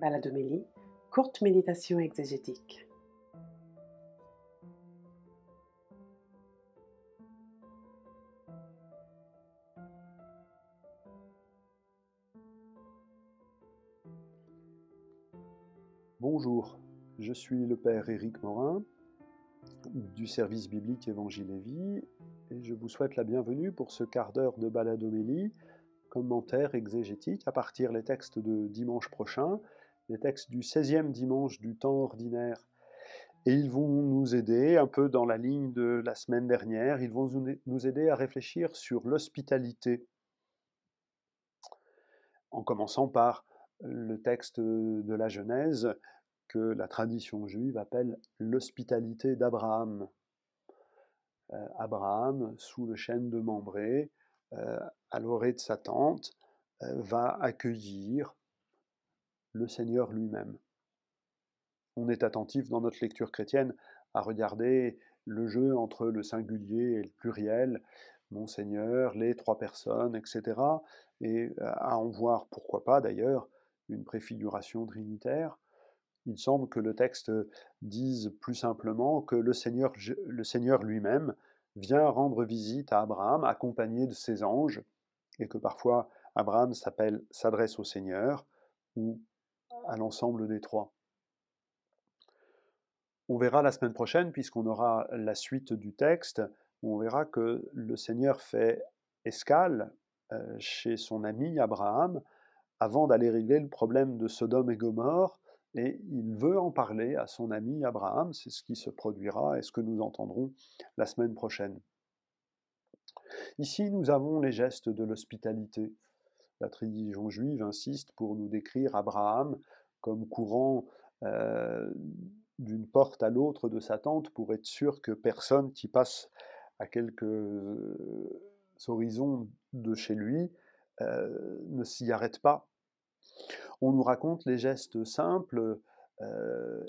Baladomélie, courte méditation exégétique. Bonjour, je suis le Père Éric Morin du service biblique Évangile et Vie et je vous souhaite la bienvenue pour ce quart d'heure de baladomélie, commentaire exégétique à partir des textes de dimanche prochain, les textes du 16e dimanche du temps ordinaire. Et ils vont nous aider, un peu dans la ligne de la semaine dernière, ils vont nous aider à réfléchir sur l'hospitalité. En commençant par le texte de la Genèse que la tradition juive appelle l'hospitalité d'Abraham. Euh, Abraham, sous le chêne de Mambré, euh, à l'orée de sa tente, euh, va accueillir le Seigneur lui-même. On est attentif dans notre lecture chrétienne à regarder le jeu entre le singulier et le pluriel, mon Seigneur, les trois personnes, etc. Et à en voir, pourquoi pas d'ailleurs, une préfiguration trinitaire. Il semble que le texte dise plus simplement que le Seigneur, le Seigneur lui-même vient rendre visite à Abraham accompagné de ses anges, et que parfois Abraham s'adresse au Seigneur ou à l'ensemble des trois. On verra la semaine prochaine, puisqu'on aura la suite du texte, on verra que le Seigneur fait escale euh, chez son ami Abraham avant d'aller régler le problème de Sodome et Gomorre, et il veut en parler à son ami Abraham, c'est ce qui se produira et ce que nous entendrons la semaine prochaine. Ici, nous avons les gestes de l'hospitalité. La tradition juive insiste pour nous décrire Abraham comme courant euh, d'une porte à l'autre de sa tente pour être sûr que personne qui passe à quelques horizons de chez lui euh, ne s'y arrête pas. On nous raconte les gestes simples euh,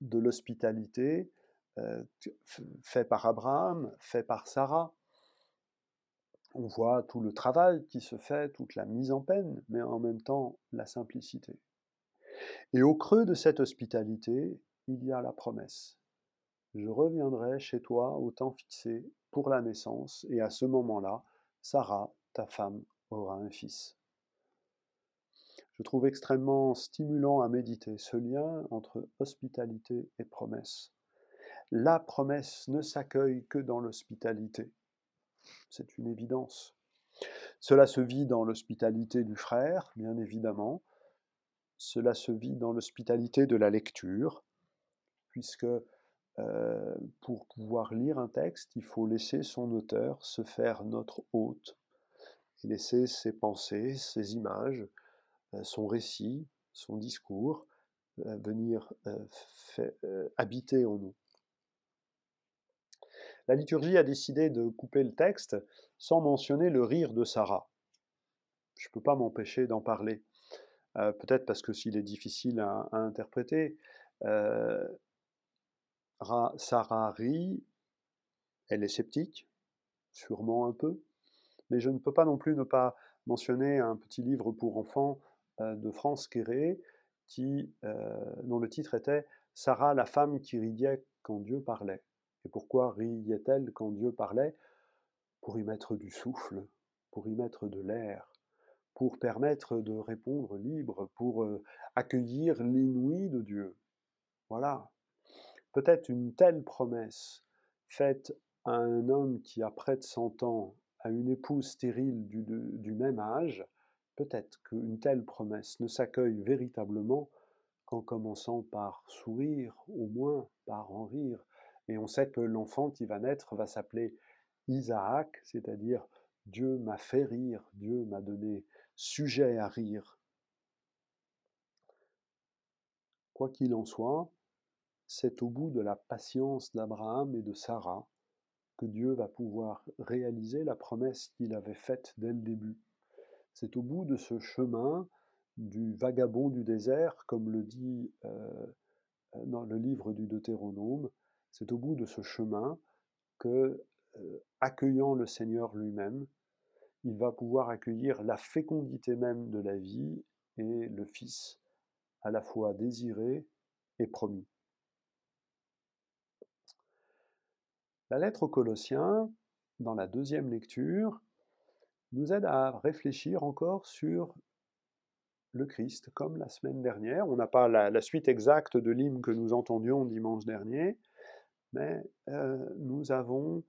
de l'hospitalité faits par Abraham, faits par Sarah. On voit tout le travail qui se fait, toute la mise en peine, mais en même temps la simplicité. Et au creux de cette hospitalité, il y a la promesse. Je reviendrai chez toi au temps fixé pour la naissance, et à ce moment-là, Sarah, ta femme, aura un fils. Je trouve extrêmement stimulant à méditer ce lien entre hospitalité et promesse. La promesse ne s'accueille que dans l'hospitalité. C'est une évidence. Cela se vit dans l'hospitalité du frère, bien évidemment, cela se vit dans l'hospitalité de la lecture, puisque euh, pour pouvoir lire un texte, il faut laisser son auteur se faire notre hôte, et laisser ses pensées, ses images, euh, son récit, son discours euh, venir habiter en nous. La liturgie a décidé de couper le texte sans mentionner le rire de Sarah. Je ne peux pas m'empêcher d'en parler. Euh, peut-être parce que s'il est difficile à, interpréter. Euh, Sarah rit, elle est sceptique, sûrement un peu, mais je ne peux pas non plus ne pas mentionner un petit livre pour enfants euh, de France Quéré, dont le titre était Sarah, la femme qui riait quand Dieu parlait. Et pourquoi riait-elle quand Dieu parlait? Pour y mettre du souffle, pour y mettre de l'air, pour permettre de répondre libre, pour euh, accueillir l'inouï de Dieu. Voilà. Peut-être une telle promesse faite à un homme qui a près de 100 ans, à une épouse stérile du même âge, peut-être qu'une telle promesse ne s'accueille véritablement qu'en commençant par sourire, au moins par en rire. Et on sait que l'enfant qui va naître va s'appeler Isaac, c'est-à-dire Dieu m'a fait rire, Dieu m'a donné sujet à rire. Quoi qu'il en soit, c'est au bout de la patience d'Abraham et de Sarah que Dieu va pouvoir réaliser la promesse qu'il avait faite dès le début. C'est au bout de ce chemin du vagabond du désert, comme le dit euh, dans le livre du Deutéronome, c'est au bout de ce chemin que, euh, accueillant le Seigneur lui-même, il va pouvoir accueillir la fécondité même de la vie et le Fils à la fois désiré et promis. La lettre aux Colossiens, dans la deuxième lecture, nous aide à réfléchir encore sur le Christ, comme la semaine dernière. On n'a pas la, suite exacte de l'hymne que nous entendions dimanche dernier, mais nous avons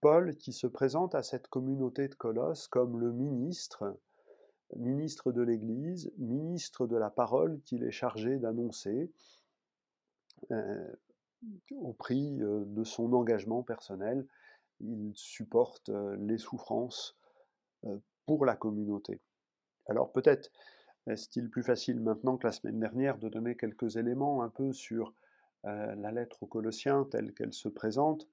Paul qui se présente à cette communauté de Colosse comme le ministre, ministre de l'Église, ministre de la parole qu'il est chargé d'annoncer au prix de son engagement personnel. Il supporte les souffrances pour la communauté. Alors peut-être est-il plus facile maintenant que la semaine dernière de donner quelques éléments un peu sur la lettre aux Colossiens telle qu'elle se présente.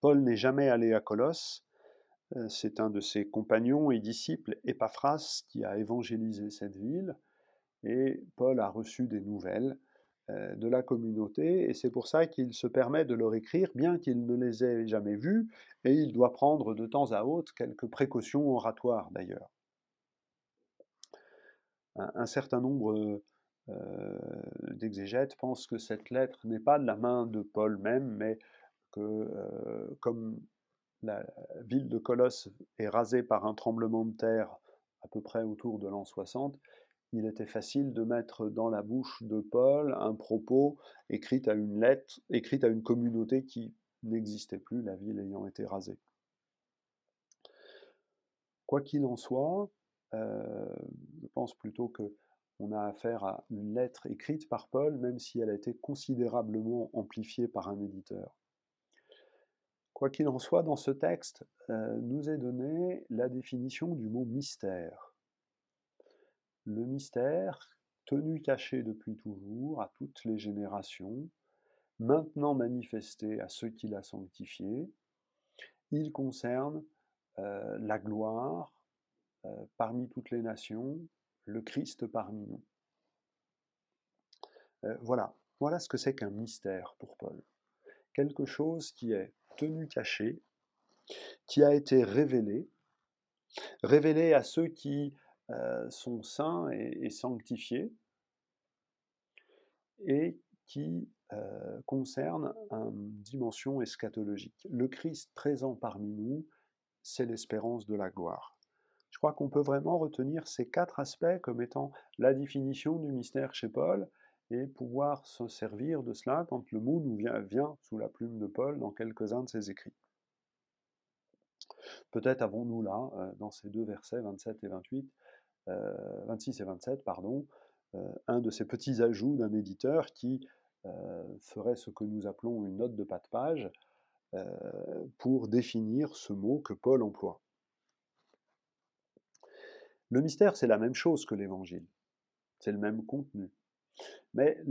Paul n'est jamais allé à Colosse. C'est un de ses compagnons et disciples, Épaphras, qui a évangélisé cette ville. Et Paul a reçu des nouvelles de la communauté, et c'est pour ça qu'il se permet de leur écrire, bien qu'il ne les ait jamais vus, et il doit prendre de temps à autre quelques précautions oratoires d'ailleurs un, certain nombre euh, d'exégètes pensent que cette lettre n'est pas de la main de Paul même, mais que euh, comme la ville de Colosse est rasée par un tremblement de terre à peu près autour de l'an 60, il était facile de mettre dans la bouche de Paul un propos écrit à une lettre, écrit à une communauté qui n'existait plus, la ville ayant été rasée. Quoi qu'il en soit, euh, je pense plutôt que on a affaire à une lettre écrite par Paul, même si elle a été considérablement amplifiée par un éditeur. Quoi qu'il en soit, dans ce texte euh, nous est donné la définition du mot mystère. Le mystère, tenu caché depuis toujours à toutes les générations, maintenant manifesté à ceux qui l'a sanctifié, il concerne euh, la gloire, euh, parmi toutes les nations, le Christ parmi nous. Euh, voilà, voilà ce que c'est qu'un mystère pour Paul. Quelque chose qui est tenu caché, qui a été révélé, révélé à ceux qui euh, sont saints et, sanctifiés, et qui concerne une dimension eschatologique. Le Christ présent parmi nous, c'est l'espérance de la gloire crois qu'on peut vraiment retenir ces quatre aspects comme étant la définition du mystère chez Paul et pouvoir se servir de cela quand le mot nous vient, sous la plume de Paul dans quelques-uns de ses écrits. Peut-être avons-nous là, euh, dans ces deux versets 27 et 28, 26 euh, et 27, pardon, euh, un de ces petits ajouts d'un éditeur qui ferait ce que nous appelons une note de pas de page pour définir ce mot que Paul emploie. Le mystère, c'est la même chose que l'évangile. C'est le même contenu. Mais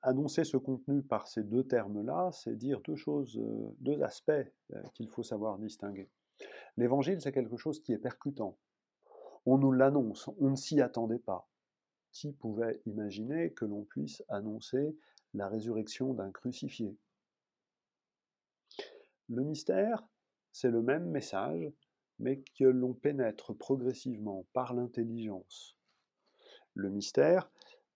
annoncer ce contenu par ces deux termes-là, c'est dire deux choses, euh, deux aspects euh, qu'il faut savoir distinguer. L'évangile, c'est quelque chose qui est percutant. On nous l'annonce, on ne s'y attendait pas. Qui pouvait imaginer que l'on puisse annoncer la résurrection d'un crucifié? Le mystère, c'est le même message, mais que l'on pénètre progressivement par l'intelligence. Le mystère,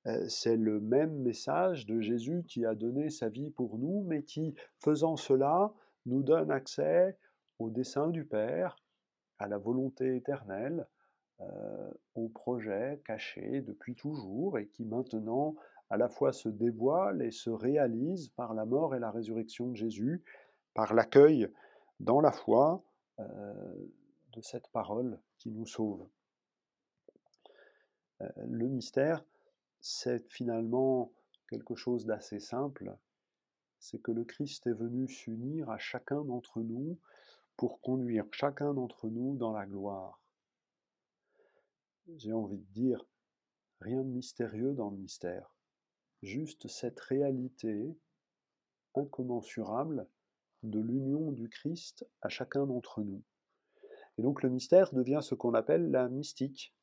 euh, c'est le même message de Jésus qui a donné sa vie pour nous, mais qui, faisant cela, nous donne accès au dessein du Père, à la volonté éternelle, euh, au projet caché depuis toujours et qui maintenant à la fois se dévoile et se réalise par la mort et la résurrection de Jésus, par l'accueil dans la foi euh, de cette parole qui nous sauve. Euh, le mystère, c'est finalement quelque chose d'assez simple, c'est que le Christ est venu s'unir à chacun d'entre nous pour conduire chacun d'entre nous dans la gloire. J'ai envie de dire, rien de mystérieux dans le mystère, juste cette réalité incommensurable de l'union du Christ à chacun d'entre nous. Et donc le mystère devient ce qu'on appelle la mystique.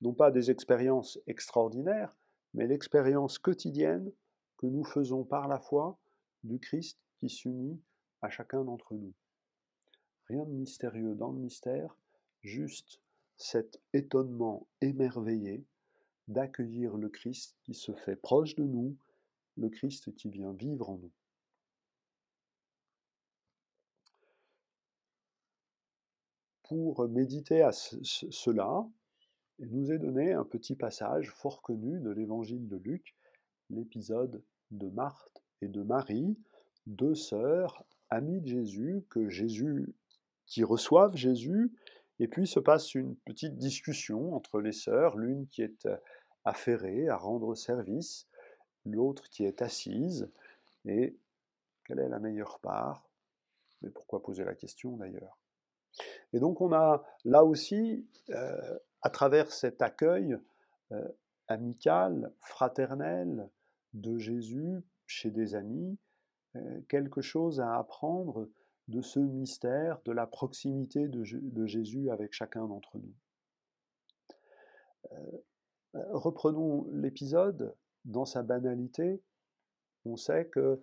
Non pas des expériences extraordinaires, mais l'expérience quotidienne que nous faisons par la foi du Christ qui s'unit à chacun d'entre nous. Rien de mystérieux dans le mystère, juste cet étonnement émerveillé d'accueillir le Christ qui se fait proche de nous, le Christ qui vient vivre en nous. Pour méditer à cela, il nous est donné un petit passage fort connu de l'évangile de Luc, l'épisode de Marthe et de Marie, deux sœurs amies de Jésus, que Jésus, qui reçoivent Jésus, et puis se passe une petite discussion entre les sœurs, l'une qui est affairée à rendre service, l'autre qui est assise, et quelle est la meilleure part? Mais pourquoi poser la question d'ailleurs? Et donc on a là aussi, euh, à travers cet accueil euh, amical, fraternel de Jésus chez des amis, euh, quelque chose à apprendre de ce mystère, de la proximité de, Jésus avec chacun d'entre nous. reprenons l'épisode dans sa banalité, on sait que,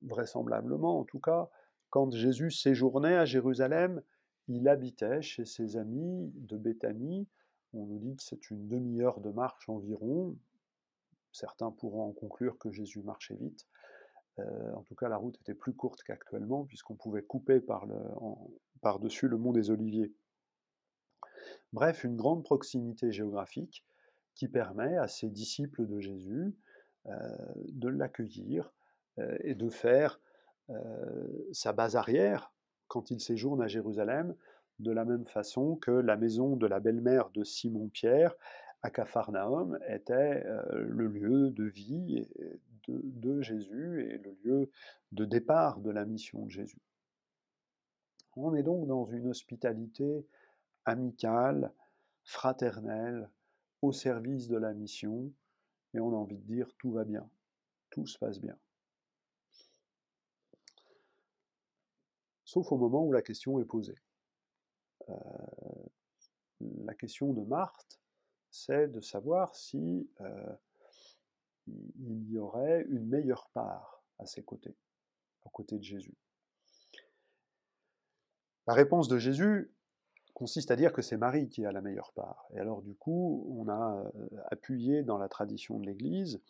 vraisemblablement en tout cas, quand Jésus séjournait à Jérusalem, il habitait chez ses amis de Béthanie. On nous dit que c'est une demi-heure de marche environ. Certains pourront en conclure que Jésus marchait vite. Euh, en tout cas, la route était plus courte qu'actuellement, puisqu'on pouvait couper par-dessus le mont des Oliviers. Bref, une grande proximité géographique qui permet à ces disciples de Jésus euh, de l'accueillir euh, et de faire sa base arrière quand il séjourne à Jérusalem, de la même façon que la maison de la belle-mère de Simon-Pierre à Capharnaüm était le lieu de vie de, de, Jésus et le lieu de départ de la mission de Jésus. On est donc dans une hospitalité amicale, fraternelle, au service de la mission, et on a envie de dire tout va bien, tout se passe bien. Sauf au moment où la question est posée. Euh, la question de Marthe, c'est de savoir si euh, il y aurait une meilleure part à ses côtés, aux côtés de Jésus. La réponse de Jésus consiste à dire que c'est Marie qui a la meilleure part. Et alors du coup, on a euh, appuyé dans la tradition de l'Église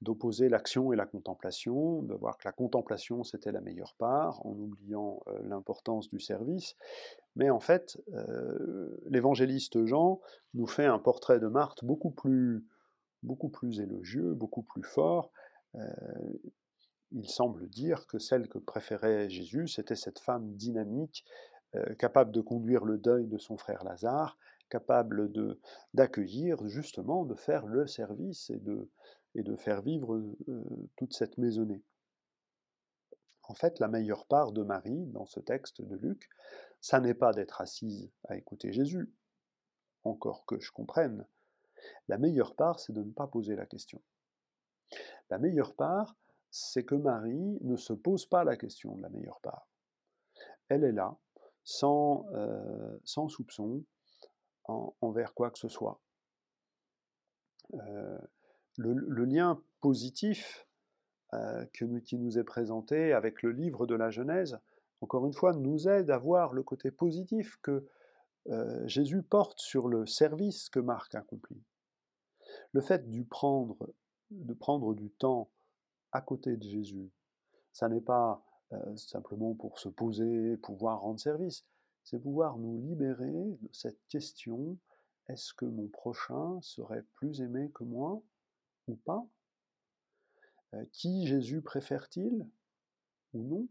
d'opposer l'action et la contemplation, de voir que la contemplation c'était la meilleure part, en oubliant euh, l'importance du service. Mais en fait, euh, l'évangéliste Jean nous fait un portrait de Marthe beaucoup plus, beaucoup plus élogieux, beaucoup plus fort. il semble dire que celle que préférait Jésus, c'était cette femme dynamique capable de conduire le deuil de son frère Lazare, capable d'accueillir, justement, de faire le service et de, et de faire vivre euh, toute cette maisonnée. En fait, la meilleure part de Marie, dans ce texte de Luc, ça n'est pas d'être assise à écouter Jésus, encore que je comprenne. La meilleure part, c'est de ne pas poser la question. La meilleure part, c'est que Marie ne se pose pas la question de la meilleure part. Elle est là, sans, euh, sans soupçon envers quoi que ce soit. Euh, le, lien positif euh, qui nous est présenté avec le livre de la Genèse, encore une fois, nous aide à voir le côté positif que Jésus porte sur le service que Marc accomplit. Le fait de prendre, de prendre du temps à côté de Jésus, ça n'est pas euh, simplement pour se poser, pouvoir rendre service. C'est pouvoir nous libérer de cette question est-ce que mon prochain serait plus aimé que moi ou pas? Euh, Qui Jésus préfère-t-il ou non?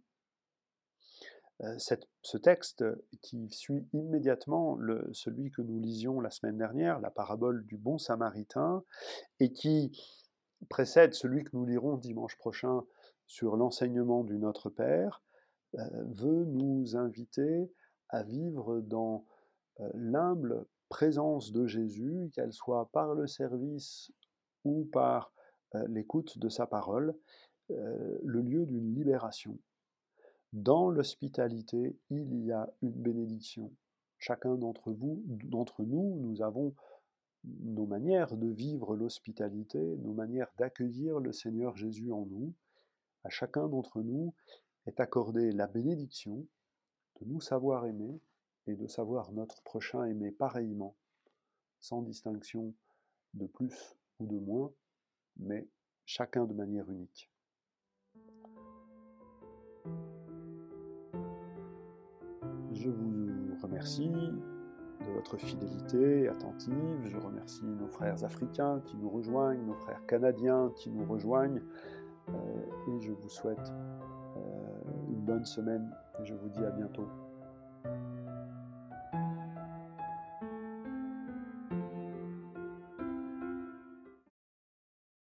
Euh, ce texte qui suit immédiatement celui que nous lisions la semaine dernière, la parabole du bon samaritain, et qui précède celui que nous lirons dimanche prochain sur l'enseignement du Notre Père, euh, veut nous inviter à vivre dans euh, l'humble présence de Jésus, qu'elle soit par le service ou par euh, l'écoute de sa parole, le lieu d'une libération. Dans l'hospitalité, il y a une bénédiction. Chacun d'entre vous, d'entre nous, nous avons nos manières de vivre l'hospitalité, nos manières d'accueillir le Seigneur Jésus en nous, à chacun d'entre nous est accordée la bénédiction de nous savoir aimer et de savoir notre prochain aimer pareillement, sans distinction de plus ou de moins, mais chacun de manière unique. Je vous remercie de votre fidélité attentive. Je remercie nos frères africains qui nous rejoignent, nos frères canadiens qui nous rejoignent. Euh, et je vous souhaite euh, une bonne semaine et je vous dis à bientôt.